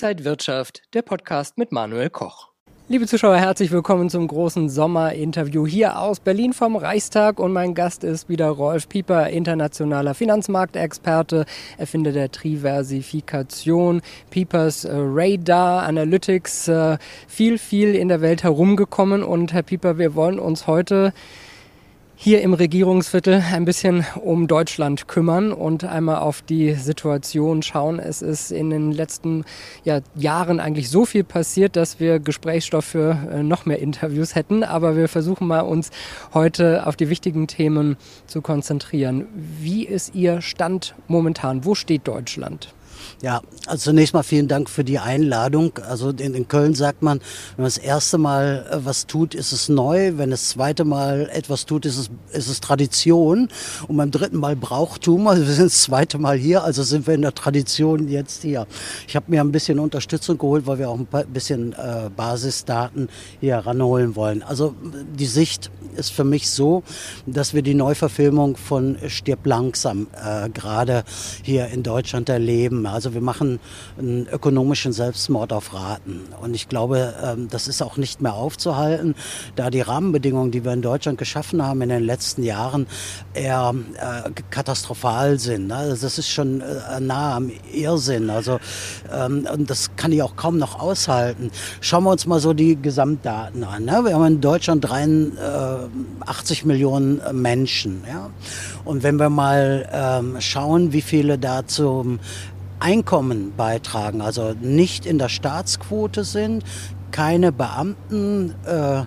Inside Wirtschaft, der Podcast mit Manuel Koch. Liebe Zuschauer, herzlich willkommen zum großen Sommerinterview hier aus Berlin vom Reichstag. Und mein Gast ist wieder Rolf Pieper, internationaler Finanzmarktexperte, Erfinder der Triversifikation, Piepers äh, Radar Analytics, äh, viel, viel in der Welt herumgekommen. Und Herr Pieper, wir wollen uns heute hier im Regierungsviertel ein bisschen um Deutschland kümmern und einmal auf die Situation schauen. Es ist in den letzten ja, Jahren eigentlich so viel passiert, dass wir Gesprächsstoff für äh, noch mehr Interviews hätten. Aber wir versuchen mal uns heute auf die wichtigen Themen zu konzentrieren. Wie ist Ihr Stand momentan? Wo steht Deutschland? Ja, also zunächst mal vielen Dank für die Einladung. Also in, in, Köln sagt man, wenn man das erste Mal äh, was tut, ist es neu. Wenn das zweite Mal etwas tut, ist es, ist es Tradition. Und beim dritten Mal Brauchtum. Also wir sind das zweite Mal hier, also sind wir in der Tradition jetzt hier. Ich habe mir ein bisschen Unterstützung geholt, weil wir auch ein bisschen äh, Basisdaten hier ranholen wollen. Also die Sicht ist für mich so, dass wir die Neuverfilmung von Stirb langsam äh, gerade hier in Deutschland erleben. Also wir machen einen ökonomischen Selbstmord auf Raten. Und ich glaube, ähm, das ist auch nicht mehr aufzuhalten, da die Rahmenbedingungen, die wir in Deutschland geschaffen haben in den letzten Jahren, eher äh, katastrophal sind. Also das ist schon äh, nah am Irrsinn. Also ähm, und das kann ich auch kaum noch aushalten. Schauen wir uns mal so die Gesamtdaten an. Ne? Wir haben in Deutschland 83 Millionen Menschen. Und wenn wir mal ähm, schauen, wie viele da zum Einkommen beitragen, also nicht in der Staatsquote sind, keine Beamten, äh,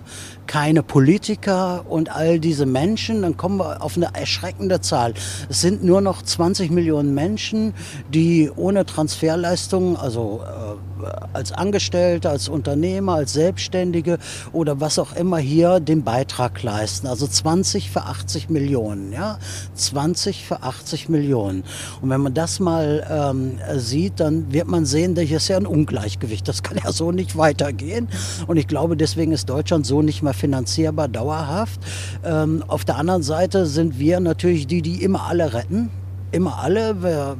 keine Politiker und all diese Menschen, dann kommen wir auf eine erschreckende Zahl. Es sind nur noch 20 Millionen Menschen, die ohne Transferleistungen, also äh, als Angestellte, als Unternehmer, als Selbstständige oder was auch immer hier den Beitrag leisten. Also 20 für 80 Millionen, ja, 20 für 80 Millionen. Und wenn man das mal ähm, sieht, dann wird man sehen, das ist ja ein Ungleichgewicht. Das kann ja so nicht weitergehen. Und ich glaube, deswegen ist Deutschland so nicht mehr finanzierbar dauerhaft. Ähm, auf der anderen Seite sind wir natürlich die, die immer alle retten. Immer alle. Wir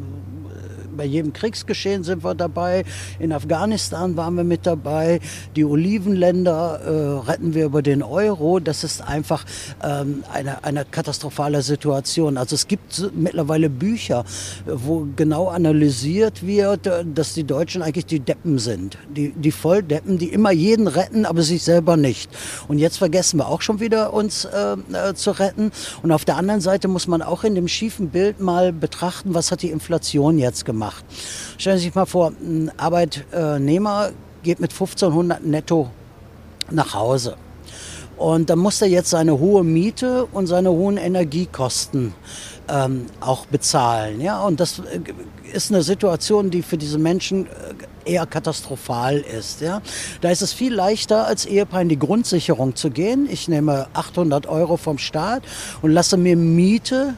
bei jedem Kriegsgeschehen sind wir dabei. In Afghanistan waren wir mit dabei. Die Olivenländer äh, retten wir über den Euro. Das ist einfach ähm, eine, eine katastrophale Situation. Also es gibt mittlerweile Bücher, wo genau analysiert wird, dass die Deutschen eigentlich die Deppen sind. Die, die Volldeppen, die immer jeden retten, aber sich selber nicht. Und jetzt vergessen wir auch schon wieder uns äh, äh, zu retten. Und auf der anderen Seite muss man auch in dem schiefen Bild mal betrachten, was hat die Inflation jetzt gemacht macht. Stellen Sie sich mal vor, ein Arbeitnehmer geht mit 1500 netto nach Hause. Und dann muss er jetzt seine hohe Miete und seine hohen Energiekosten ähm, auch bezahlen. Ja? Und das äh, ist eine Situation, die für diese Menschen äh, eher katastrophal ist. Ja? Da ist es viel leichter, als Ehepaar in die Grundsicherung zu gehen. Ich nehme 800 Euro vom Staat und lasse mir Miete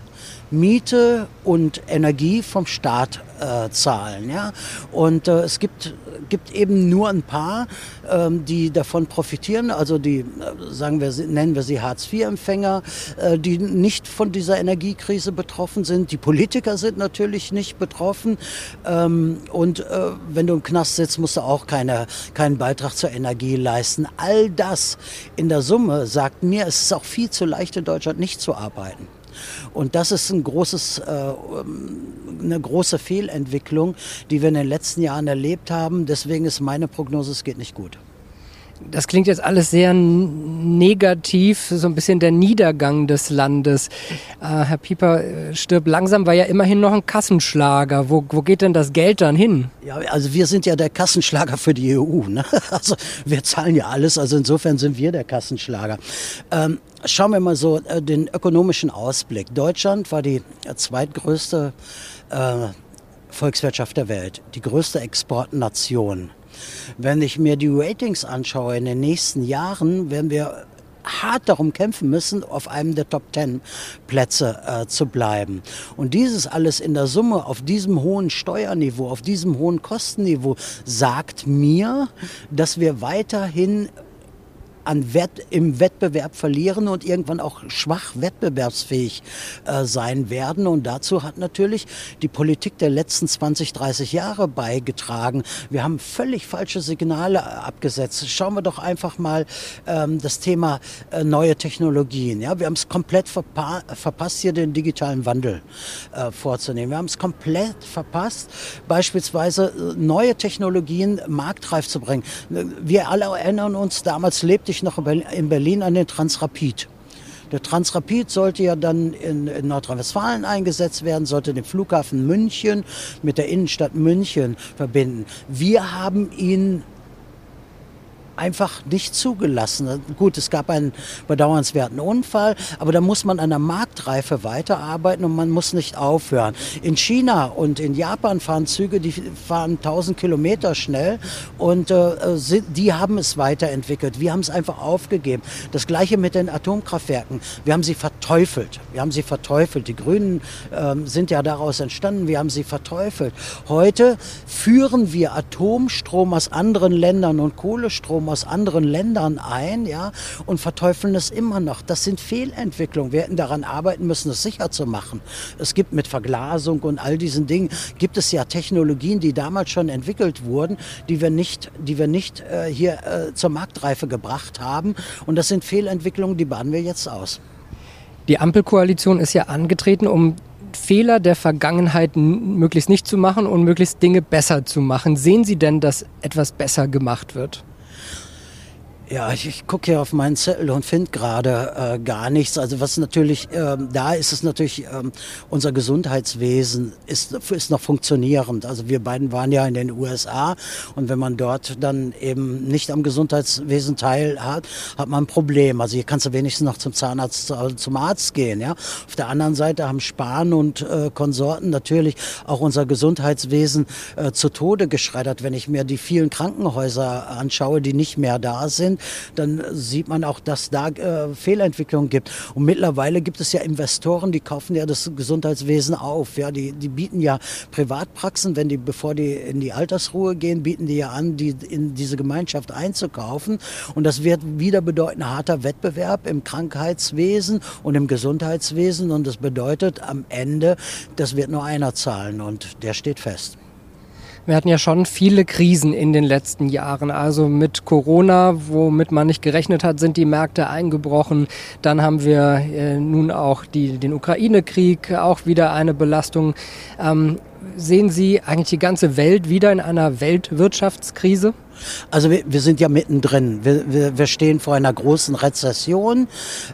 Miete und Energie vom Staat äh, zahlen. Ja? Und äh, es gibt, gibt eben nur ein paar, ähm, die davon profitieren, also die, äh, sagen wir, nennen wir sie Hartz-IV-Empfänger, äh, die nicht von dieser Energiekrise betroffen sind. Die Politiker sind natürlich nicht betroffen. Ähm, und äh, wenn du im Knast sitzt, musst du auch keine, keinen Beitrag zur Energie leisten. All das in der Summe sagt mir, es ist auch viel zu leicht in Deutschland nicht zu arbeiten. Und das ist ein großes, äh, eine große Fehlentwicklung, die wir in den letzten Jahren erlebt haben. Deswegen ist meine Prognose, es geht nicht gut. Das klingt jetzt alles sehr negativ, so ein bisschen der Niedergang des Landes. Äh, Herr Pieper, äh, stirbt langsam war ja immerhin noch ein Kassenschlager. Wo, wo geht denn das Geld dann hin? Ja, also wir sind ja der Kassenschlager für die EU. Ne? Also wir zahlen ja alles, also insofern sind wir der Kassenschlager. Ähm, schauen wir mal so äh, den ökonomischen Ausblick. Deutschland war die zweitgrößte äh, Volkswirtschaft der Welt, die größte Exportnation. Wenn ich mir die Ratings anschaue in den nächsten Jahren, werden wir hart darum kämpfen müssen, auf einem der Top Ten Plätze äh, zu bleiben. Und dieses alles in der Summe auf diesem hohen Steuerniveau, auf diesem hohen Kostenniveau sagt mir, dass wir weiterhin an Wett, im Wettbewerb verlieren und irgendwann auch schwach wettbewerbsfähig äh, sein werden. Und dazu hat natürlich die Politik der letzten 20, 30 Jahre beigetragen. Wir haben völlig falsche Signale abgesetzt. Schauen wir doch einfach mal ähm, das Thema äh, neue Technologien. Ja, wir haben es komplett verpa verpasst, hier den digitalen Wandel äh, vorzunehmen. Wir haben es komplett verpasst, beispielsweise äh, neue Technologien marktreif zu bringen. Wir alle erinnern uns, damals lebte ich noch in Berlin an den Transrapid. Der Transrapid sollte ja dann in, in Nordrhein-Westfalen eingesetzt werden, sollte den Flughafen München mit der Innenstadt München verbinden. Wir haben ihn einfach nicht zugelassen. Gut, es gab einen bedauernswerten Unfall, aber da muss man an der Marktreife weiterarbeiten und man muss nicht aufhören. In China und in Japan fahren Züge, die fahren 1000 Kilometer schnell und äh, die haben es weiterentwickelt. Wir haben es einfach aufgegeben. Das gleiche mit den Atomkraftwerken. Wir haben sie verteufelt. Wir haben sie verteufelt. Die Grünen äh, sind ja daraus entstanden. Wir haben sie verteufelt. Heute führen wir Atomstrom aus anderen Ländern und Kohlestrom Strom aus anderen Ländern ein, ja, und verteufeln es immer noch. Das sind Fehlentwicklungen. Wir hätten daran arbeiten müssen, es sicher zu machen. Es gibt mit Verglasung und all diesen Dingen, gibt es ja Technologien, die damals schon entwickelt wurden, die wir nicht, die wir nicht äh, hier äh, zur Marktreife gebracht haben. Und das sind Fehlentwicklungen, die bahnen wir jetzt aus. Die Ampelkoalition ist ja angetreten, um Fehler der Vergangenheit möglichst nicht zu machen und möglichst Dinge besser zu machen. Sehen Sie denn, dass etwas besser gemacht wird? Ja, ich, ich gucke hier auf meinen Zettel und finde gerade äh, gar nichts. Also was natürlich ähm, da ist, ist natürlich ähm, unser Gesundheitswesen ist, ist noch funktionierend. Also wir beiden waren ja in den USA und wenn man dort dann eben nicht am Gesundheitswesen teil hat, hat man ein Problem. Also hier kannst du wenigstens noch zum Zahnarzt, also zum Arzt gehen. Ja, auf der anderen Seite haben Spahn und äh, Konsorten natürlich auch unser Gesundheitswesen äh, zu Tode geschreddert. Wenn ich mir die vielen Krankenhäuser anschaue, die nicht mehr da sind sind, dann sieht man auch, dass da äh, Fehlentwicklungen gibt. Und mittlerweile gibt es ja Investoren, die kaufen ja das Gesundheitswesen auf. Ja, die, die bieten ja Privatpraxen, wenn die, bevor die in die Altersruhe gehen, bieten die ja an, die in diese Gemeinschaft einzukaufen. Und das wird wieder bedeuten harter Wettbewerb im Krankheitswesen und im Gesundheitswesen. Und das bedeutet am Ende, das wird nur einer zahlen und der steht fest. Wir hatten ja schon viele Krisen in den letzten Jahren. Also mit Corona, womit man nicht gerechnet hat, sind die Märkte eingebrochen. Dann haben wir äh, nun auch die, den Ukraine-Krieg, auch wieder eine Belastung. Ähm, sehen Sie eigentlich die ganze Welt wieder in einer Weltwirtschaftskrise? Also wir, wir sind ja mittendrin. Wir, wir, wir stehen vor einer großen Rezession.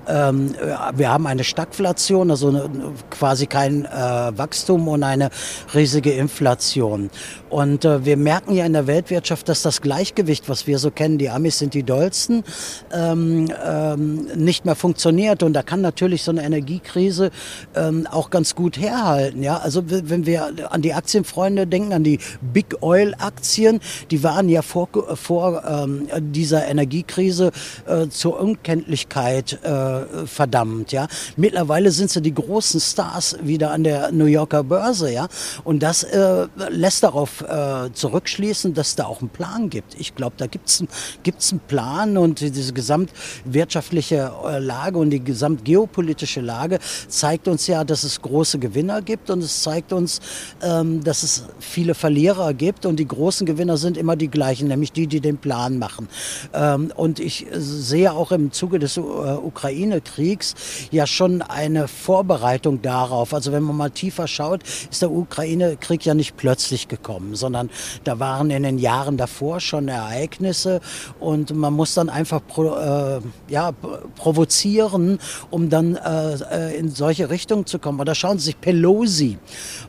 Ähm, wir haben eine Stagflation, also eine, quasi kein äh, Wachstum und eine riesige Inflation. Und äh, wir merken ja in der Weltwirtschaft, dass das Gleichgewicht, was wir so kennen, die Amis sind die dollsten, ähm, ähm, nicht mehr funktioniert. Und da kann natürlich so eine Energiekrise ähm, auch ganz gut herhalten. Ja, also wenn wir an die Aktienfreunde denken, an die Big Oil Aktien, die waren ja vor vor ähm, dieser Energiekrise äh, zur Unkenntlichkeit äh, verdammt. Ja, mittlerweile sind sie die großen Stars wieder an der New Yorker Börse. Ja, und das äh, lässt darauf äh, zurückschließen, dass da auch einen Plan gibt. Ich glaube, da gibt es gibt's einen Plan und diese gesamtwirtschaftliche äh, Lage und die gesamtgeopolitische Lage zeigt uns ja, dass es große Gewinner gibt und es zeigt uns, ähm, dass es viele Verlierer gibt und die großen Gewinner sind immer die gleichen, nämlich nämlich die, die den Plan machen. Ähm, und ich sehe auch im Zuge des äh, Ukraine-Kriegs ja schon eine Vorbereitung darauf. Also wenn man mal tiefer schaut, ist der Ukraine-Krieg ja nicht plötzlich gekommen, sondern da waren in den Jahren davor schon Ereignisse und man muss dann einfach pro, äh, ja, provozieren, um dann äh, äh in solche Richtungen zu kommen. Oder schauen Sie sich, Pelosi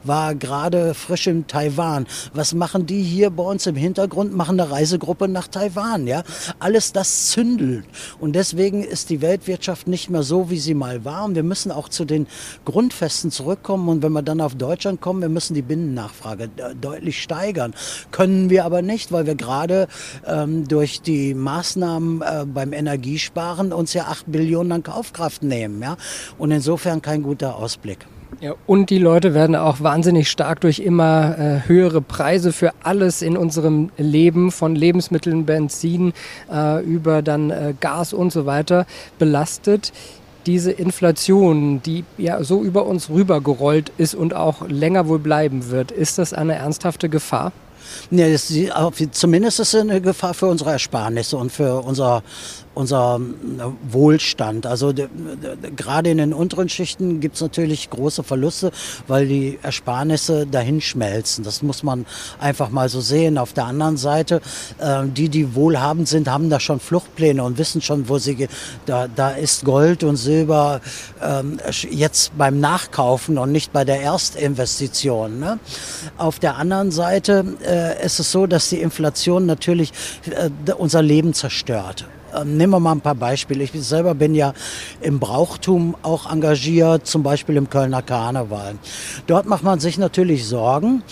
war gerade frisch in Taiwan. Was machen die hier bei uns im Hintergrund? Machen eine Reisegruppe nach Taiwan. Ja? Alles das zündelt. Und deswegen ist die Weltwirtschaft nicht mehr so, wie sie mal war. Und wir müssen auch zu den Grundfesten zurückkommen. Und wenn wir dann auf Deutschland kommen, wir müssen die Binnennachfrage deutlich steigern. Können wir aber nicht, weil wir gerade ähm, durch die Maßnahmen äh, beim Energiesparen uns ja 8 Billionen an Kaufkraft nehmen. Ja? Und insofern kein guter Ausblick. Ja, und die Leute werden auch wahnsinnig stark durch immer äh, höhere Preise für alles in unserem Leben, von Lebensmitteln, Benzin äh, über dann äh, Gas und so weiter belastet. Diese Inflation, die ja so über uns rübergerollt ist und auch länger wohl bleiben wird, ist das eine ernsthafte Gefahr? Ja, das, zumindest ist es eine Gefahr für unsere Ersparnisse und für unser unser äh, Wohlstand. Also gerade in den unteren Schichten gibt es natürlich große Verluste, weil die Ersparnisse dahin schmelzen. Das muss man einfach mal so sehen. Auf der anderen Seite, äh, die, die wohlhabend sind, haben da schon Fluchtpläne und wissen schon, wo sie, da, da ist Gold und Silber ähm, jetzt beim Nachkaufen und nicht bei der Erstinvestition. Ne? Auf der anderen Seite äh, ist es so, dass die Inflation natürlich äh, unser Leben zerstört. Ähm, nehmen wir mal ein paar Beispiele. Ich selber bin ja im Brauchtum auch engagiert, zum Beispiel im Kölner Karneval. Dort macht man sich natürlich Sorgen.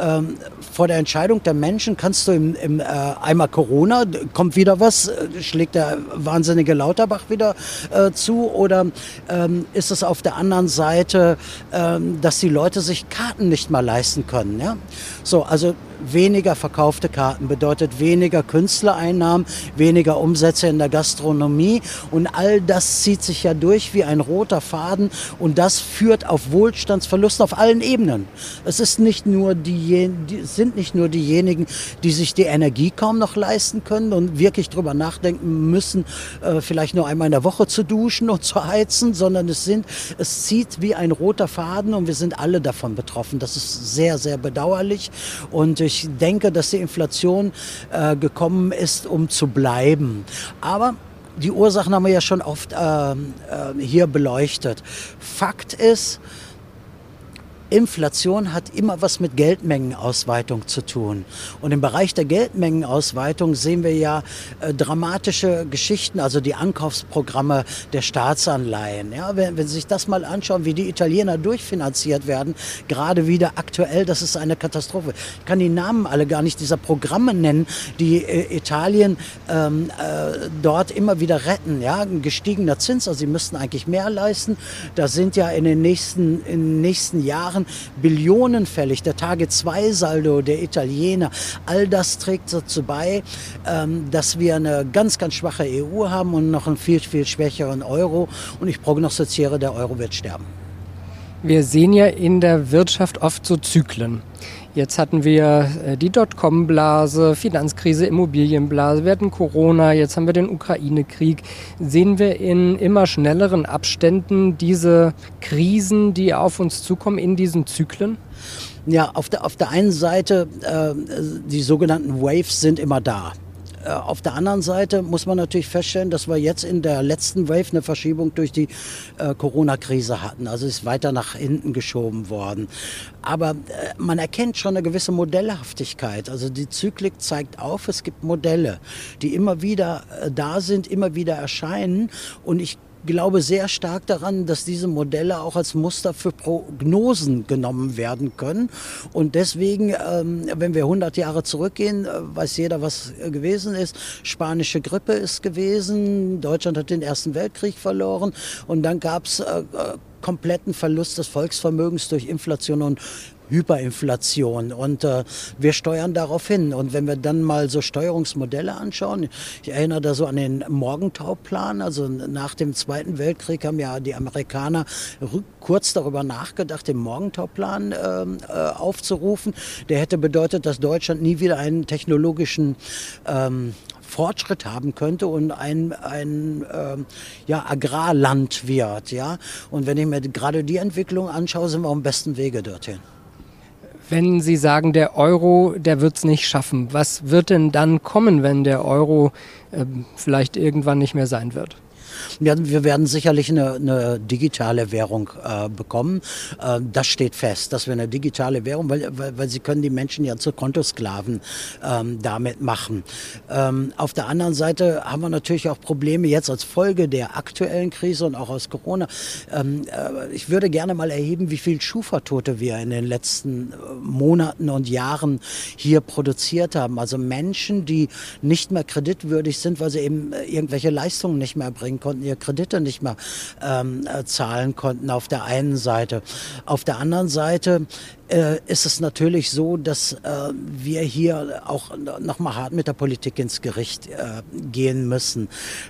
Ähm, vor der Entscheidung der Menschen kannst du im, im äh, einmal Corona, kommt wieder was, äh, schlägt der wahnsinnige Lauterbach wieder äh, zu oder ähm, ist es auf der anderen Seite, ähm, dass die Leute sich Karten nicht mal leisten können? Ja? So, also weniger verkaufte Karten bedeutet weniger Künstlereinnahmen, weniger Umsätze in der Gastronomie und all das zieht sich ja durch wie ein roter Faden und das führt auf Wohlstandsverlust auf allen Ebenen. Es ist nicht nur die, sind nicht nur diejenigen, die sich die Energie kaum noch leisten können und wirklich drüber nachdenken müssen, äh, vielleicht nur einmal in der Woche zu duschen und zu heizen, sondern es sind, es zieht wie ein roter Faden und wir sind alle davon betroffen. Das ist sehr, sehr bedauerlich und ich denke, dass die Inflation äh, gekommen ist, um zu bleiben. Aber die Ursachen haben wir ja schon oft äh, äh, hier beleuchtet. Fakt ist, Inflation hat immer was mit Geldmengenausweitung zu tun. Und im Bereich der Geldmengenausweitung sehen wir ja äh, dramatische Geschichten, also die Ankaufsprogramme der Staatsanleihen. Ja, wenn, wenn Sie sich das mal anschauen, wie die Italiener durchfinanziert werden, gerade wieder aktuell, das ist eine Katastrophe. Ich kann die Namen alle gar nicht dieser Programme nennen, die äh, Italien ähm, äh, dort immer wieder retten. Ja, ein gestiegener Zins, also sie müssten eigentlich mehr leisten. Da sind ja in den nächsten, in den nächsten Jahren Jahren Billionen fällig. Der Tage-2-Saldo der Italiener, all das trägt dazu bei, ähm, dass wir eine ganz, ganz schwache EU haben und noch einen viel, viel schwächeren Euro. Und ich prognostiziere, der Euro wird sterben. Wir sehen ja in der Wirtschaft oft so Zyklen. Jetzt hatten wir äh, die Dotcom-Blase, Finanzkrise, Immobilienblase, wir hatten Corona, jetzt haben wir den Ukraine-Krieg. Sehen wir in immer schnelleren Abständen diese Krisen, die auf uns zukommen, in diesen Zyklen? Ja, auf der, auf der einen Seite, äh, die sogenannten Waves sind immer da. Äh, auf der anderen Seite muss man natürlich feststellen, dass wir jetzt in der letzten Wave eine Verschiebung durch die äh, Corona-Krise hatten. Also ist weiter nach hinten geschoben worden. Aber äh, man erkennt schon eine gewisse Modellhaftigkeit. Also die Zyklik zeigt auf, es gibt Modelle, die immer wieder äh, da sind, immer wieder erscheinen. Und ich glaube sehr stark daran, dass diese Modelle auch als Muster für Prognosen genommen werden können. Und deswegen, ähm, wenn wir 100 Jahre zurückgehen, äh, weiß jeder, was gewesen ist. Spanische Grippe ist gewesen. Deutschland hat den Ersten Weltkrieg verloren. Und dann gab es äh, äh, kompletten Verlust des Volksvermögens durch Inflation und Hyperinflation und äh, wir steuern darauf hin. Und wenn wir dann mal so Steuerungsmodelle anschauen, ich erinnere da so an den Morgentauplan, also nach dem Zweiten Weltkrieg haben ja die Amerikaner kurz darüber nachgedacht, den Morgentauplan ähm, äh, aufzurufen. Der hätte bedeutet, dass Deutschland nie wieder einen technologischen ähm, Fortschritt haben könnte und ein, ein ähm, ja, Agrarland wird. Ja? Und wenn ich mir gerade die Entwicklung anschaue, sind wir auf dem besten Wege dorthin. Wenn Sie sagen, der Euro, der wird es nicht schaffen, was wird denn dann kommen, wenn der Euro äh, vielleicht irgendwann nicht mehr sein wird? Wir werden sicherlich eine, eine digitale Währung äh, bekommen. Äh, das steht fest, dass wir eine digitale Währung, weil, weil, weil sie können die Menschen ja zu Kontosklaven ähm, damit machen. Ähm, auf der anderen Seite haben wir natürlich auch Probleme jetzt als Folge der aktuellen Krise und auch aus Corona. Ähm, äh, ich würde gerne mal erheben, wie viel Schufa-Tote wir in den letzten äh, Monaten und Jahren hier produziert haben. Also Menschen, die nicht mehr kreditwürdig sind, weil sie eben äh, irgendwelche Leistungen nicht mehr bringen konnten ihre Kredite nicht mehr ähm, äh, zahlen konnten auf der einen Seite. Auf der anderen Seite äh, ist es natürlich so, dass äh, wir hier auch noch mal hart mit der Politik ins Gericht äh, gehen müssen.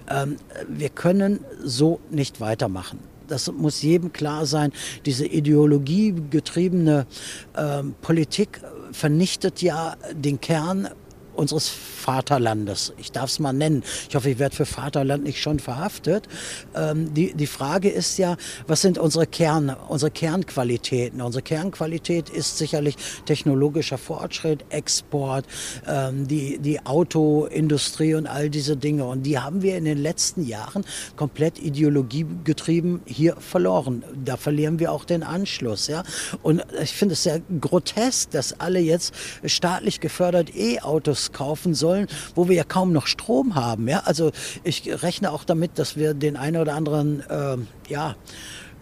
Ähm, wir können so nicht weitermachen das muss jedem klar sein, diese ideologiegetriebene äh, Politik vernichtet ja den Kern unseres Vaterlandes. Ich darf es mal nennen. Ich hoffe, ich werde für Vaterland nicht schon verhaftet. Ähm, die, die Frage ist ja, was sind unsere Kern, unsere Kernqualitäten? Unsere Kernqualität ist sicherlich technologischer Fortschritt, Export, ähm, die, die Autoindustrie und all diese Dinge. Und die haben wir in den letzten Jahren komplett ideologiegetrieben hier verloren. Da verlieren wir auch den Anschluss. Ja? Und ich finde es sehr grotesk, dass alle jetzt staatlich gefördert E-Autos kaufen sollen wo wir ja kaum noch Strom haben. Ja? Also ich rechne auch damit, dass wir den einen oder anderen, äh, ja,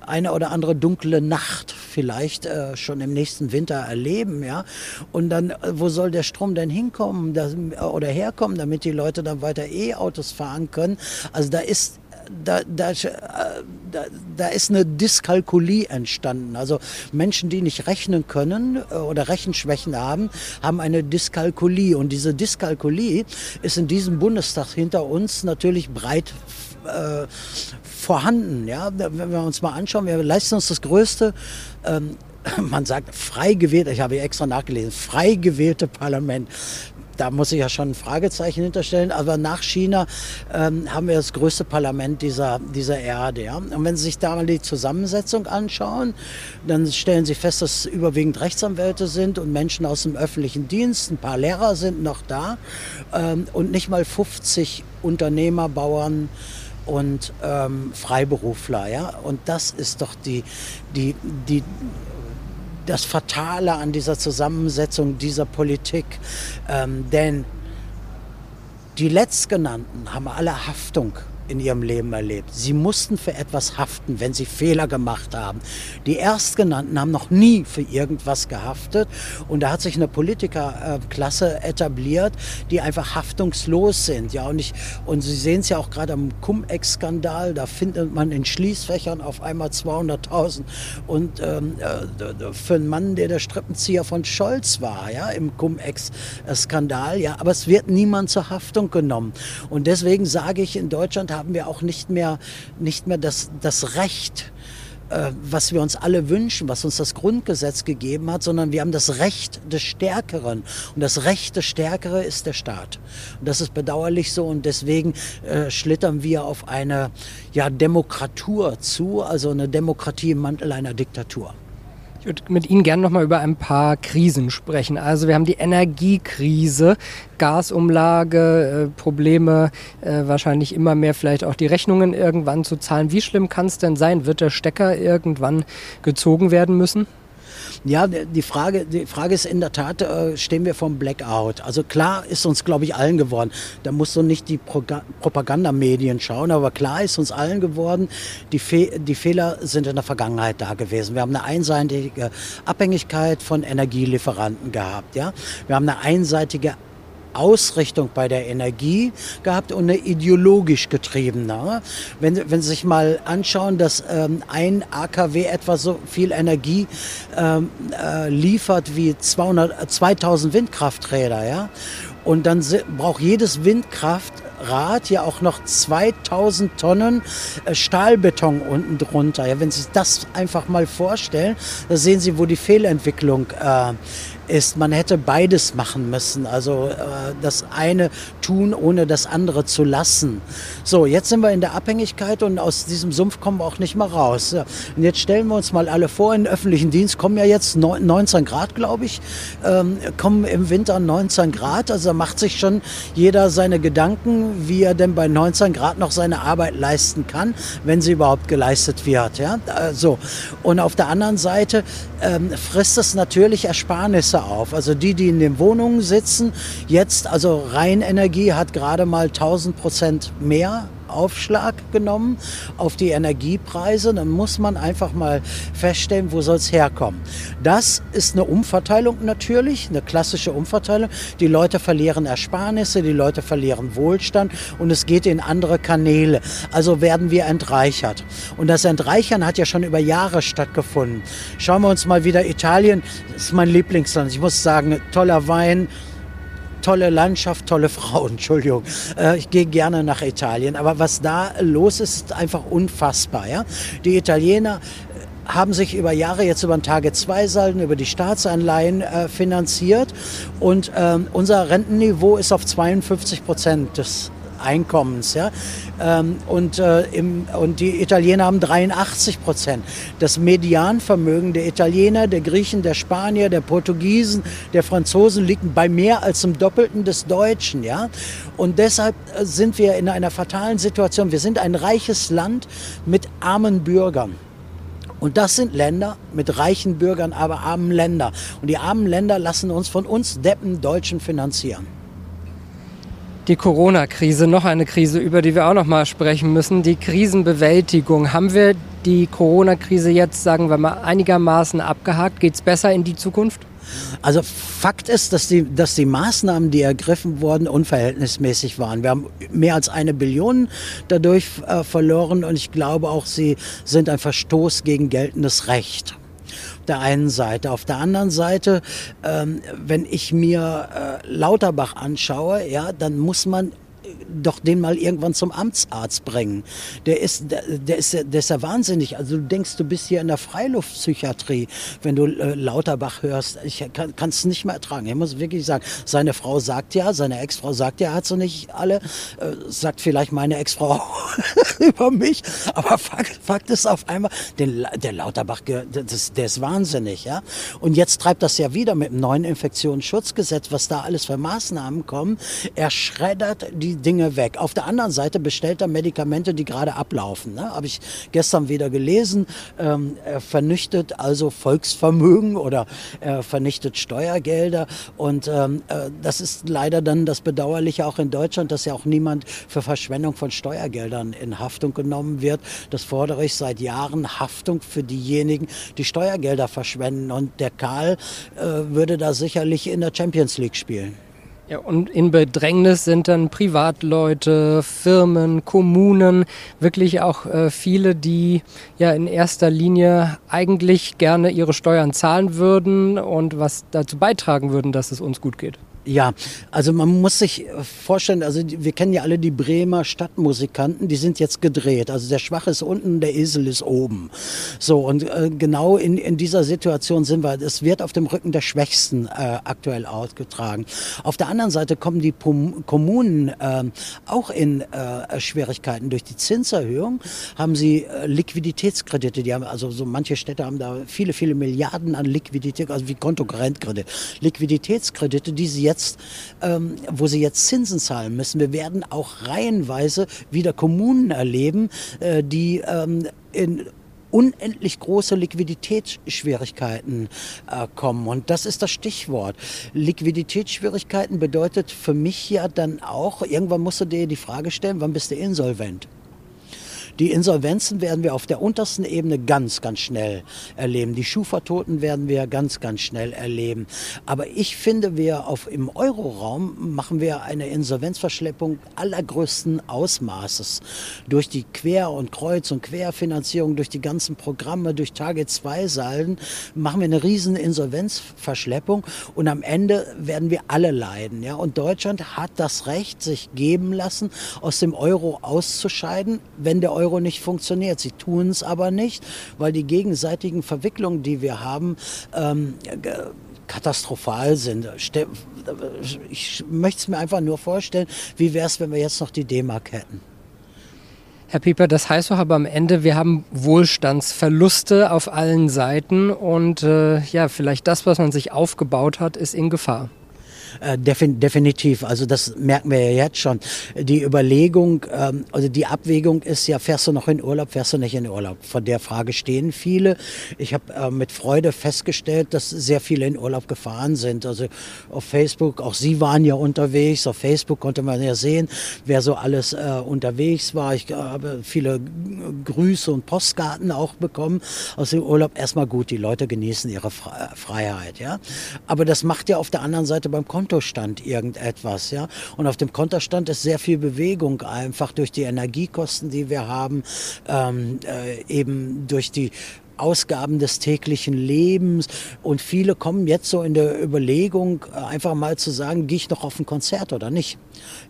eine oder andere dunkle Nacht vielleicht äh, schon im nächsten Winter erleben, ja. Und dann, äh, wo soll der Strom denn hinkommen das, oder herkommen, damit die Leute dann weiter E-Autos fahren können? Also da ist da, äh, da, da ist eine Dyskalkulie entstanden. Also Menschen, die nicht rechnen können äh, oder Rechenschwächen haben, haben eine Dyskalkulie. Und diese Dyskalkulie ist in diesem Bundestag hinter uns natürlich breit äh, vorhanden. Ja? Wenn wir uns mal anschauen, wir leisten uns das größte ähm, man sagt frei gewählt, ich habe extra nachgelesen, frei gewählte Parlament da muss ich ja schon ein Fragezeichen hinterstellen. Aber nach China ähm, haben wir das größte Parlament dieser, dieser Erde. Ja? Und wenn Sie sich da mal die Zusammensetzung anschauen, dann stellen Sie fest, dass überwiegend Rechtsanwälte sind und Menschen aus dem öffentlichen Dienst. Ein paar Lehrer sind noch da ähm, und nicht mal 50 Unternehmer, Bauern, und ähm, Freiberufler, ja. Und das ist doch die, die, die das Fatale an dieser Zusammensetzung dieser Politik. Ähm, denn die Letztgenannten haben alle Haftung in ihrem Leben erlebt. Sie mussten für etwas haften, wenn sie Fehler gemacht haben. Die Erstgenannten haben noch nie für irgendwas gehaftet. Und da hat sich eine Politikerklasse etabliert, die einfach haftungslos sind. Ja, und, ich, und Sie sehen es ja auch gerade am Cum-Ex-Skandal. Da findet man in Schließfächern auf einmal 200.000. Und ähm, äh, für einen Mann, der der Strippenzieher von Scholz war, ja, im Cum-Ex-Skandal. Ja, aber es wird niemand zur Haftung genommen. Und deswegen sage ich, in Deutschland haben wir auch nicht mehr, nicht mehr das, das Recht, äh, was wir uns alle wünschen, was uns das Grundgesetz gegeben hat, sondern wir haben das Recht des Stärkeren. Und das Recht des Stärkeren ist der Staat. Und das ist bedauerlich so und deswegen äh, schlittern wir auf eine ja, Demokratur zu, also eine Demokratie im Mantel einer Diktatur. Ich würde mit Ihnen gerne noch mal über ein paar Krisen sprechen. Also wir haben die Energiekrise, Gasumlage, äh, Probleme, äh, wahrscheinlich immer mehr vielleicht auch die Rechnungen irgendwann zu zahlen. Wie schlimm kann es denn sein? Wird der Stecker irgendwann gezogen werden müssen? Ja, die Frage, die Frage ist in der Tat, äh, stehen wir vom Blackout? Also klar ist uns, glaube ich, allen geworden. Da musst du nicht die Pro Propagandamedien schauen, aber klar ist uns allen geworden, die, Fe die Fehler sind in der Vergangenheit da gewesen. Wir haben eine einseitige Abhängigkeit von Energielieferanten gehabt. Ja? Wir haben eine einseitige Ausrichtung bei der Energie gehabt und eine ideologisch getriebene. Wenn, wenn Sie sich mal anschauen, dass ähm, ein AKW etwa so viel Energie ähm, äh, liefert wie 200, 2000 Windkrafträder, ja, und dann braucht jedes Windkraftrad ja auch noch 2000 Tonnen äh, Stahlbeton unten drunter. Ja, wenn Sie sich das einfach mal vorstellen, da sehen Sie, wo die Fehlentwicklung äh, ist, man hätte beides machen müssen. Also äh, das eine tun, ohne das andere zu lassen. So, jetzt sind wir in der Abhängigkeit und aus diesem Sumpf kommen wir auch nicht mehr raus. Und jetzt stellen wir uns mal alle vor, in den öffentlichen Dienst kommen ja jetzt 19 Grad, glaube ich, ähm, kommen im Winter 19 Grad. Also macht sich schon jeder seine Gedanken, wie er denn bei 19 Grad noch seine Arbeit leisten kann, wenn sie überhaupt geleistet wird. Ja? Äh, so. Und auf der anderen Seite ähm, frisst es natürlich Ersparnisse Preise auf. Also die, die in den Wohnungen sitzen, jetzt, also Rheinenergie hat gerade mal 1000 Prozent mehr Aufschlag genommen auf die Energiepreise. Dann muss man einfach mal feststellen, wo soll es herkommen. Das ist eine Umverteilung natürlich, eine klassische Umverteilung. Die Leute verlieren Ersparnisse, die Leute verlieren Wohlstand und es geht in andere Kanäle. Also werden wir entreichert. Und das Entreichern hat ja schon über Jahre stattgefunden. Schauen wir uns mal wieder Italien, das ist mein Lieblingsland. Ich muss sagen, toller Wein, tolle Landschaft, tolle Frau, Entschuldigung. Äh, ich gehe gerne nach Italien, aber was da los ist, ist einfach unfassbar. Ja? Die Italiener äh, haben sich über Jahre jetzt über den Tage-2-Salden, über die Staatsanleihen äh, finanziert und ähm, unser Rentenniveau ist auf 52 Prozent des Einkommens. Ja? Ähm, und, äh, im, und die Italiener haben 83 Prozent. Das Medianvermögen der Italiener, der Griechen, der Spanier, der Portugiesen, der Franzosen liegt bei mehr als dem Doppelten des Deutschen. Ja? Und deshalb äh, sind wir in einer fatalen Situation. Wir sind ein reiches Land mit armen Bürgern. Und das sind Länder mit reichen Bürgern, aber armen Länder. Und die armen Länder lassen uns von uns Deppen Deutschen finanzieren die Corona-Krise, noch eine Krise, über die wir auch noch mal sprechen müssen, die Krisenbewältigung. Haben wir die Corona-Krise jetzt, sagen wir mal, einigermaßen abgehakt? Geht es besser in die Zukunft? Also Fakt ist, dass die, dass die Maßnahmen, die ergriffen wurden, unverhältnismäßig waren. Wir haben mehr als eine Billion dadurch äh, verloren und ich glaube auch, sie sind ein Verstoß gegen geltendes Recht der einen Seite. Auf der anderen Seite, ähm, wenn ich mir äh, Lauterbach anschaue, ja, dann muss man doch den mal irgendwann zum Amtsarzt bringen. Der ist, der, der, ist, der ist ja wahnsinnig. Also du denkst, du bist hier in der Freiluftpsychiatrie, wenn du äh, Lauterbach hörst. Ich kann es nicht mehr ertragen. Ich muss wirklich sagen, seine Frau sagt ja, seine Ex-Frau sagt ja, hat sie nicht alle, äh, sagt vielleicht meine Ex-Frau über mich. Aber Fakt, Fakt ist auf einmal, den, der Lauterbach, das, der ist wahnsinnig. ja. Und jetzt treibt das ja wieder mit dem neuen Infektionsschutzgesetz, was da alles für Maßnahmen kommen. Er schreddert die Dinge weg. Auf der anderen Seite bestellt er Medikamente, die gerade ablaufen. Ne? Habe ich gestern wieder gelesen. Ähm, er vernichtet also Volksvermögen oder er vernichtet Steuergelder. Und ähm, äh, das ist leider dann das Bedauerliche auch in Deutschland, dass ja auch niemand für Verschwendung von Steuergeldern in Haftung genommen wird. Das fordere ich seit Jahren. Haftung für diejenigen, die Steuergelder verschwenden. Und der Karl äh, würde da sicherlich in der Champions League spielen. Ja, und in Bedrängnis sind dann Privatleute, Firmen, Kommunen, wirklich auch äh, viele, die ja in erster Linie eigentlich gerne ihre Steuern zahlen würden und was dazu beitragen würden, dass es uns gut geht. Ja, also man muss sich vorstellen, also wir kennen ja alle die Bremer Stadtmusikanten, die sind jetzt gedreht. Also der Schwach ist unten, der Esel ist oben. So, und äh, genau in, in dieser Situation sind wir. Es wird auf dem Rücken der Schwächsten äh, aktuell ausgetragen. Auf der anderen Seite kommen die Pom Kommunen äh, auch in äh, Schwierigkeiten. Durch die Zinserhöhung haben sie äh, Liquiditätskredite. Die haben, also so manche Städte haben da viele, viele Milliarden an Liquidität, also wie Kontokorrentkredite. Liquiditätskredite, die sie jetzt jetzt, ähm, wo sie jetzt Zinsen zahlen müssen. Wir werden auch reihenweise wieder Kommunen erleben, äh, die ähm, in unendlich große Liquiditätsschwierigkeiten äh, kommen. Und das ist das Stichwort. Liquiditätsschwierigkeiten bedeutet für mich ja dann auch, irgendwann musst du dir die Frage stellen, wann bist du insolvent? Die Insolvenzen werden wir auf der untersten Ebene ganz, ganz schnell erleben. Die Schufa-Toten werden wir ganz, ganz schnell erleben. Aber ich finde, wir auf, im Euroraum machen wir eine Insolvenzverschleppung allergrößten Ausmaßes. Durch die Quer- und Kreuz- und Querfinanzierung, durch die ganzen Programme, durch Target-2-Salden machen wir eine riesen Insolvenzverschleppung und am Ende werden wir alle leiden. Ja? Und Deutschland hat das Recht, sich geben lassen, aus dem Euro auszuscheiden, wenn der Euro Euro nicht funktioniert. Sie tun es aber nicht, weil die gegenseitigen Verwicklungen, die wir haben, ähm, katastrophal sind. Ich möchte es mir einfach nur vorstellen, wie wäre es, wenn wir jetzt noch die D-Mark hätten. Herr Pieper, das heißt doch aber am Ende, wir haben Wohlstandsverluste auf allen Seiten und äh, ja, vielleicht das, was man sich aufgebaut hat, ist in Gefahr. Äh, definitiv, also das merken wir ja jetzt schon. Die Überlegung, ähm, also die Abwägung ist ja, fährst du noch in Urlaub, fährst du nicht in Urlaub? Von der Frage stehen viele. Ich habe äh, mit Freude festgestellt, dass sehr viele in Urlaub gefahren sind. Also auf Facebook, auch Sie waren ja unterwegs, auf Facebook konnte man ja sehen, wer so alles äh, unterwegs war. Ich habe viele Grüße und Postkarten auch bekommen aus dem Urlaub. Erstmal gut, die Leute genießen ihre Freiheit, ja. Aber das macht ja auf der anderen Seite beim Kontostand irgendetwas, ja. Und auf dem Kontostand ist sehr viel Bewegung einfach durch die Energiekosten, die wir haben, ähm, äh, eben durch die Ausgaben des täglichen Lebens. Und viele kommen jetzt so in der Überlegung, äh, einfach mal zu sagen, gehe ich noch auf ein Konzert oder nicht?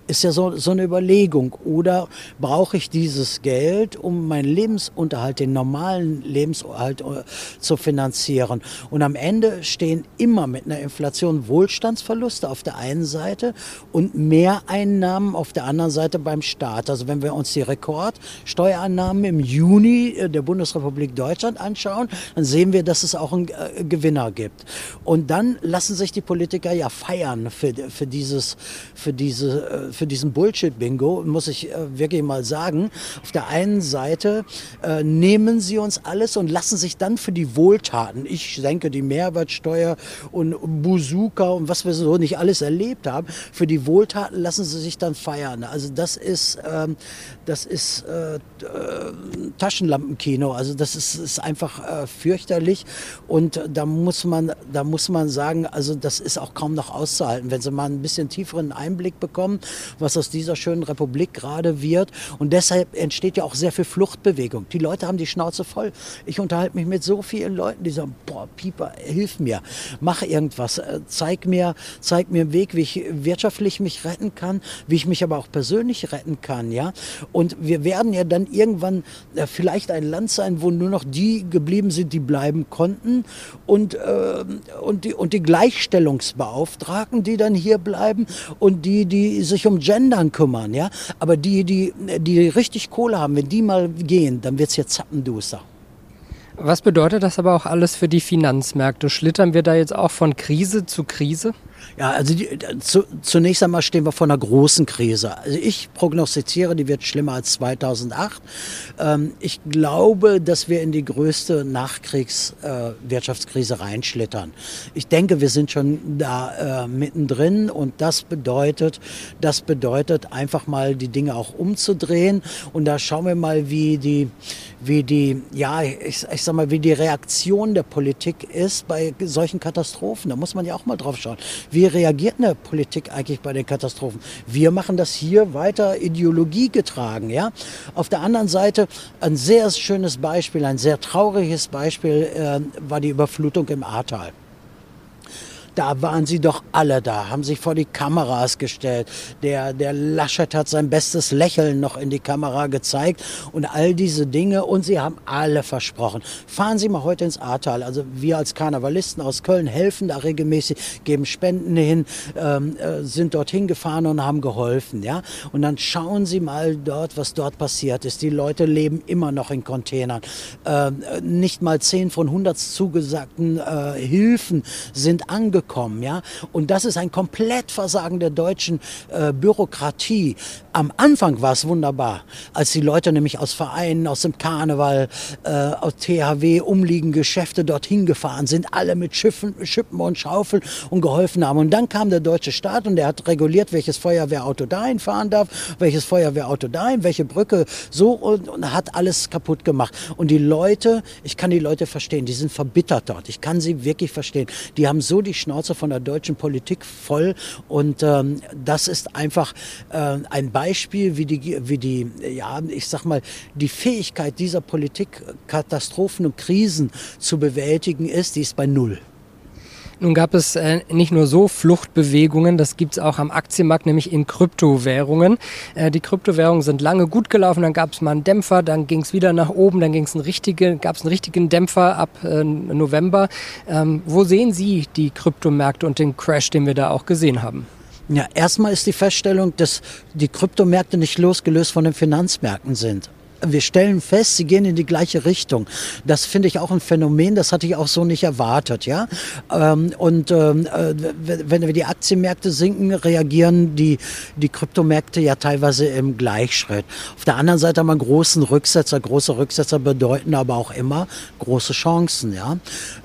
Ist ja so, so eine Überlegung. Oder brauche ich dieses Geld, um meinen Lebensunterhalt, den normalen Lebensunterhalt äh, zu finanzieren? Und am Ende stehen immer mit einer Inflation Wohlstandsverluste auf der einen Seite und Mehreinnahmen auf der anderen Seite beim Staat. Also wenn wir uns die Rekordsteuereinnahmen im Juni äh, der Bundesrepublik Deutschland anschauen, anschauen, dann sehen wir, dass es auch einen äh, Gewinner gibt. Und dann lassen sich die Politiker ja feiern für, für, dieses, für, diese, äh, für diesen Bullshit-Bingo, muss ich äh, wirklich mal sagen. Auf der einen Seite äh, nehmen sie uns alles und lassen sich dann für die Wohltaten, ich denke die Mehrwertsteuer und Buzuka und was wir so nicht alles erlebt haben, für die Wohltaten lassen sie sich dann feiern. Also das ist, ähm, das ist äh, äh Taschenlampenkino. Also das ist, ist einfach einfach äh, fürchterlich. Und da muss man, da muss man sagen, also das ist auch kaum noch auszuhalten, wenn Sie mal ein bisschen tieferen Einblick bekommen, was aus dieser schönen Republik gerade wird. Und deshalb entsteht ja auch sehr viel Fluchtbewegung. Die Leute haben die Schnauze voll. Ich unterhalte mich mit so vielen Leuten, die sagen, boah, Pieper, hilf mir, mach irgendwas, äh, zeig mir, zeig mir einen Weg, wie ich wirtschaftlich mich retten kann, wie ich mich aber auch persönlich retten kann, ja. Und wir werden ja dann irgendwann äh, vielleicht ein Land sein, wo nur noch die geblieben sind, die bleiben konnten und, äh, und, die, und die Gleichstellungsbeauftragten, die dann hier bleiben und die, die sich um Gendern kümmern. Ja? Aber die, die, die richtig Kohle haben, wenn die mal gehen, dann wird es jetzt zappenduster. Was bedeutet das aber auch alles für die Finanzmärkte? Schlittern wir da jetzt auch von Krise zu Krise? Ja, also die, zu, zunächst einmal stehen wir vor einer großen Krise. Also ich prognostiziere, die wird schlimmer als 2008. Ähm, ich glaube, dass wir in die größte Nachkriegswirtschaftskrise äh, reinschlittern. Ich denke, wir sind schon da äh, mittendrin und das bedeutet, das bedeutet einfach mal die Dinge auch umzudrehen. Und da schauen wir mal, wie die, wie die, ja, ich, ich sag mal, wie die Reaktion der Politik ist bei solchen Katastrophen. Da muss man ja auch mal drauf schauen. Wie reagiert eine Politik eigentlich bei den Katastrophen? Wir machen das hier weiter Ideologie getragen, ja. Auf der anderen Seite ein sehr schönes Beispiel, ein sehr trauriges Beispiel äh, war die Überflutung im Ahrtal da waren sie doch alle da, haben sich vor die Kameras gestellt. Der, der Laschet hat sein bestes Lächeln noch in die Kamera gezeigt und all diese Dinge und sie haben alle versprochen. Fahren Sie mal heute ins Ahrtal. Also wir als Karnevalisten aus Köln helfen da regelmäßig, geben Spenden hin, ähm, äh, sind dorthin gefahren und haben geholfen. Ja? Und dann schauen Sie mal dort, was dort passiert ist. Die Leute leben immer noch in Containern. Ähm, nicht mal zehn von 100 zugesagten äh, Hilfen sind angekommen bekommen. Ja? Und das ist ein Komplettversagen der deutschen äh, Bürokratie. Am Anfang war es wunderbar, als die Leute nämlich aus Vereinen, aus dem Karneval, äh, aus THW, umliegenden Geschäfte dorthin gefahren sind, alle mit Schiffen, Schippen und Schaufeln und geholfen haben. Und dann kam der deutsche Staat und der hat reguliert, welches Feuerwehrauto dahin fahren darf, welches Feuerwehrauto dahin, welche Brücke so und, und hat alles kaputt gemacht. Und die Leute, ich kann die Leute verstehen, die sind verbittert dort. Ich kann sie wirklich verstehen. Die haben so die Schnauze Schnauze von der deutschen Politik voll. Und ähm, das ist einfach äh, ein Beispiel, wie die, wie die, ja, ich sag mal, die Fähigkeit dieser Politik, Katastrophen und Krisen zu bewältigen ist, die ist bei Null. Nun gab es äh, nicht nur so Fluchtbewegungen, das gibt es auch am Aktienmarkt, nämlich in Kryptowährungen. Äh, die Kryptowährungen sind lange gut gelaufen, dann gab es mal einen Dämpfer, dann ging es wieder nach oben, dann ging's einen richtige, gab es einen richtigen Dämpfer ab äh, November. Ähm, wo sehen Sie die Kryptomärkte und den Crash, den wir da auch gesehen haben? Ja, erstmal ist die Feststellung, dass die Kryptomärkte nicht losgelöst von den Finanzmärkten sind. Wir stellen fest, sie gehen in die gleiche Richtung. Das finde ich auch ein Phänomen, das hatte ich auch so nicht erwartet. Ja? Ähm, und ähm, äh, wenn wir die Aktienmärkte sinken, reagieren die, die Kryptomärkte ja teilweise im Gleichschritt. Auf der anderen Seite haben wir großen Rücksetzer. Große Rücksetzer bedeuten aber auch immer große Chancen. Ja?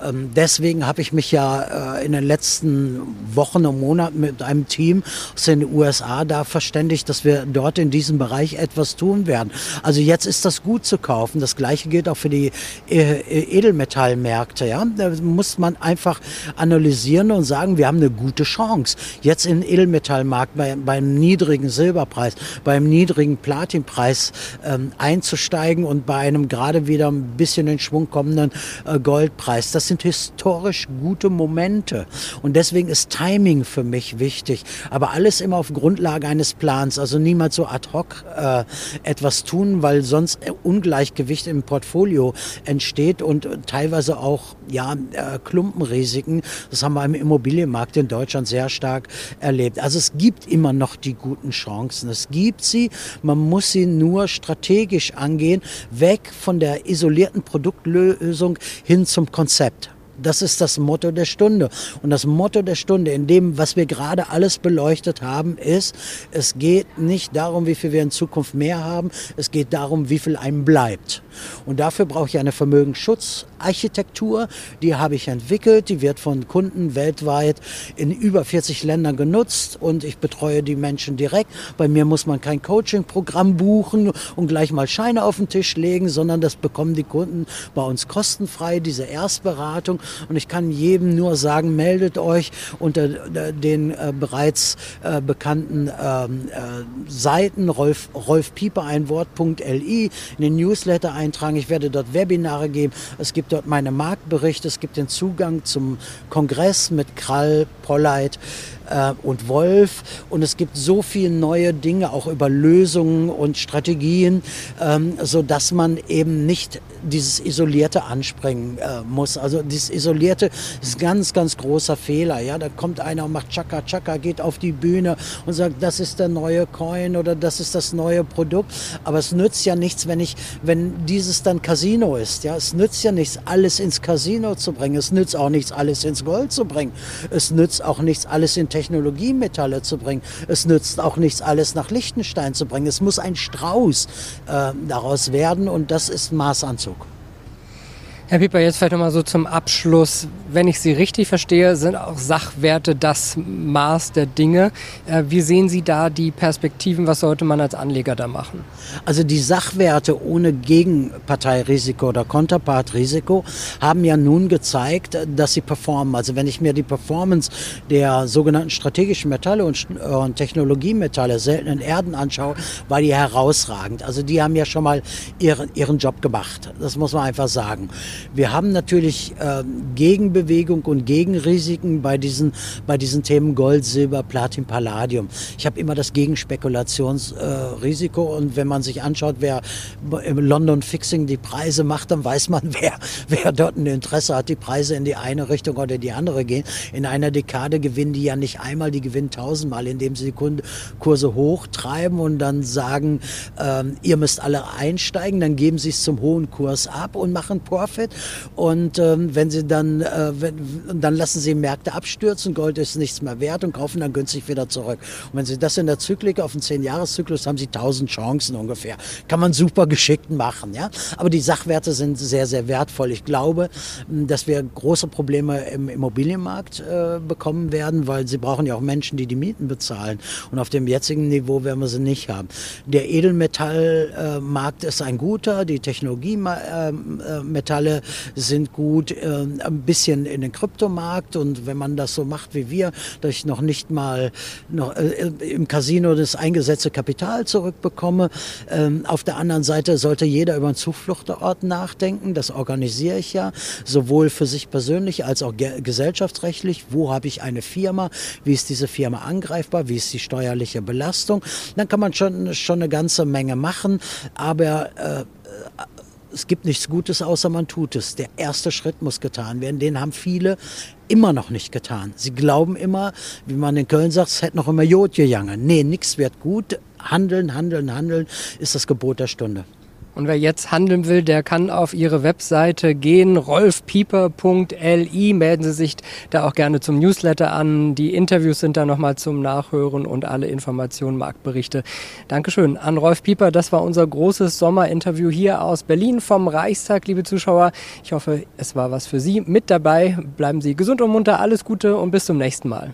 Ähm, deswegen habe ich mich ja äh, in den letzten Wochen und Monaten mit einem Team aus den USA da verständigt, dass wir dort in diesem Bereich etwas tun werden. Also jetzt ist das gut zu kaufen. Das gleiche gilt auch für die äh, Edelmetallmärkte. Ja? Da muss man einfach analysieren und sagen, wir haben eine gute Chance. Jetzt in Edelmetallmarkt bei, beim niedrigen Silberpreis, beim niedrigen Platinpreis ähm, einzusteigen und bei einem gerade wieder ein bisschen in Schwung kommenden äh, Goldpreis. Das sind historisch gute Momente. Und deswegen ist Timing für mich wichtig. Aber alles immer auf Grundlage eines Plans. Also niemals so ad hoc äh, etwas tun, weil sonst Ungleichgewicht im Portfolio entsteht und teilweise auch ja, äh, Klumpenrisiken. Das haben wir im Immobilienmarkt in Deutschland sehr stark erlebt. Also es gibt immer noch die guten Chancen. Es gibt sie. Man muss sie nur strategisch angehen, weg von der isolierten Produktlösung hin zum Konzept. Das ist das Motto der Stunde. Und das Motto der Stunde in dem, was wir gerade alles beleuchtet haben, ist, es geht nicht darum, wie viel wir in Zukunft mehr haben, es geht darum, wie viel einem bleibt. Und dafür brauche ich eine Vermögensschutzarchitektur, die habe ich entwickelt, die wird von Kunden weltweit in über 40 Ländern genutzt und ich betreue die Menschen direkt. Bei mir muss man kein Coaching-Programm buchen und gleich mal Scheine auf den Tisch legen, sondern das bekommen die Kunden bei uns kostenfrei, diese Erstberatung. Und ich kann jedem nur sagen, meldet euch unter den äh, bereits äh, bekannten ähm, äh, Seiten Rolf, Rolf Pieper ein Wort.li in den Newsletter eintragen. Ich werde dort Webinare geben. Es gibt dort meine Marktberichte. Es gibt den Zugang zum Kongress mit Krall, Polleit äh, und Wolf. Und es gibt so viele neue Dinge, auch über Lösungen und Strategien, ähm, so dass man eben nicht dieses Isolierte anspringen äh, muss. Also dieses Isolierte ist ganz, ganz großer Fehler. Ja, da kommt einer und macht Chaka Chaka, geht auf die Bühne und sagt, das ist der neue Coin oder das ist das neue Produkt. Aber es nützt ja nichts, wenn ich, wenn dieses dann Casino ist. Ja, es nützt ja nichts, alles ins Casino zu bringen. Es nützt auch nichts, alles ins Gold zu bringen. Es nützt auch nichts, alles in Technologiemetalle zu bringen. Es nützt auch nichts, alles nach Liechtenstein zu bringen. Es muss ein Strauß äh, daraus werden und das ist Maßanzug. Herr Pieper, jetzt vielleicht nochmal so zum Abschluss. Wenn ich Sie richtig verstehe, sind auch Sachwerte das Maß der Dinge. Äh, wie sehen Sie da die Perspektiven? Was sollte man als Anleger da machen? Also die Sachwerte ohne Gegenparteirisiko oder Konterpartrisiko haben ja nun gezeigt, dass sie performen. Also wenn ich mir die Performance der sogenannten strategischen Metalle und, und Technologiemetalle, seltenen Erden anschaue, war die herausragend. Also die haben ja schon mal ihren, ihren Job gemacht. Das muss man einfach sagen. Wir haben natürlich äh, Gegenbewegung und Gegenrisiken bei diesen, bei diesen Themen Gold, Silber, Platin, Palladium. Ich habe immer das Gegenspekulationsrisiko äh, und wenn man sich anschaut, wer im London Fixing die Preise macht, dann weiß man, wer, wer dort ein Interesse hat, die Preise in die eine Richtung oder die andere gehen. In einer Dekade gewinnen die ja nicht einmal, die gewinnen tausendmal, indem sie die Kurse hochtreiben und dann sagen, ähm, ihr müsst alle einsteigen, dann geben sie es zum hohen Kurs ab und machen Profit. Und ähm, wenn sie dann, äh, wenn, dann lassen sie Märkte abstürzen, Gold ist nichts mehr wert und kaufen dann günstig wieder zurück. Und wenn sie das in der Zyklik auf einen 10-Jahres-Zyklus haben sie 1000 Chancen ungefähr. Kann man super geschickt machen, ja. Aber die Sachwerte sind sehr, sehr wertvoll. Ich glaube, dass wir große Probleme im Immobilienmarkt äh, bekommen werden, weil sie brauchen ja auch Menschen, die die Mieten bezahlen. Und auf dem jetzigen Niveau werden wir sie nicht haben. Der Edelmetallmarkt äh, ist ein guter, die Technologiemetalle äh, sind gut, äh, ein bisschen in den Kryptomarkt und wenn man das so macht wie wir, dass ich noch nicht mal noch, äh, im Casino das eingesetzte Kapital zurückbekomme. Ähm, auf der anderen Seite sollte jeder über einen Zufluchtort nachdenken. Das organisiere ich ja, sowohl für sich persönlich als auch ge gesellschaftsrechtlich. Wo habe ich eine Firma? Wie ist diese Firma angreifbar? Wie ist die steuerliche Belastung? Dann kann man schon, schon eine ganze Menge machen, aber äh, es gibt nichts Gutes, außer man tut es. Der erste Schritt muss getan werden. Den haben viele immer noch nicht getan. Sie glauben immer, wie man in Köln sagt, es hätte noch immer Jod gegangen. Nee, nichts wird gut. Handeln, handeln, handeln ist das Gebot der Stunde. Und wer jetzt handeln will, der kann auf Ihre Webseite gehen, rolfpieper.li. Melden Sie sich da auch gerne zum Newsletter an. Die Interviews sind da nochmal zum Nachhören und alle Informationen, Marktberichte. Dankeschön an Rolf Pieper. Das war unser großes Sommerinterview hier aus Berlin vom Reichstag, liebe Zuschauer. Ich hoffe, es war was für Sie mit dabei. Bleiben Sie gesund und munter. Alles Gute und bis zum nächsten Mal.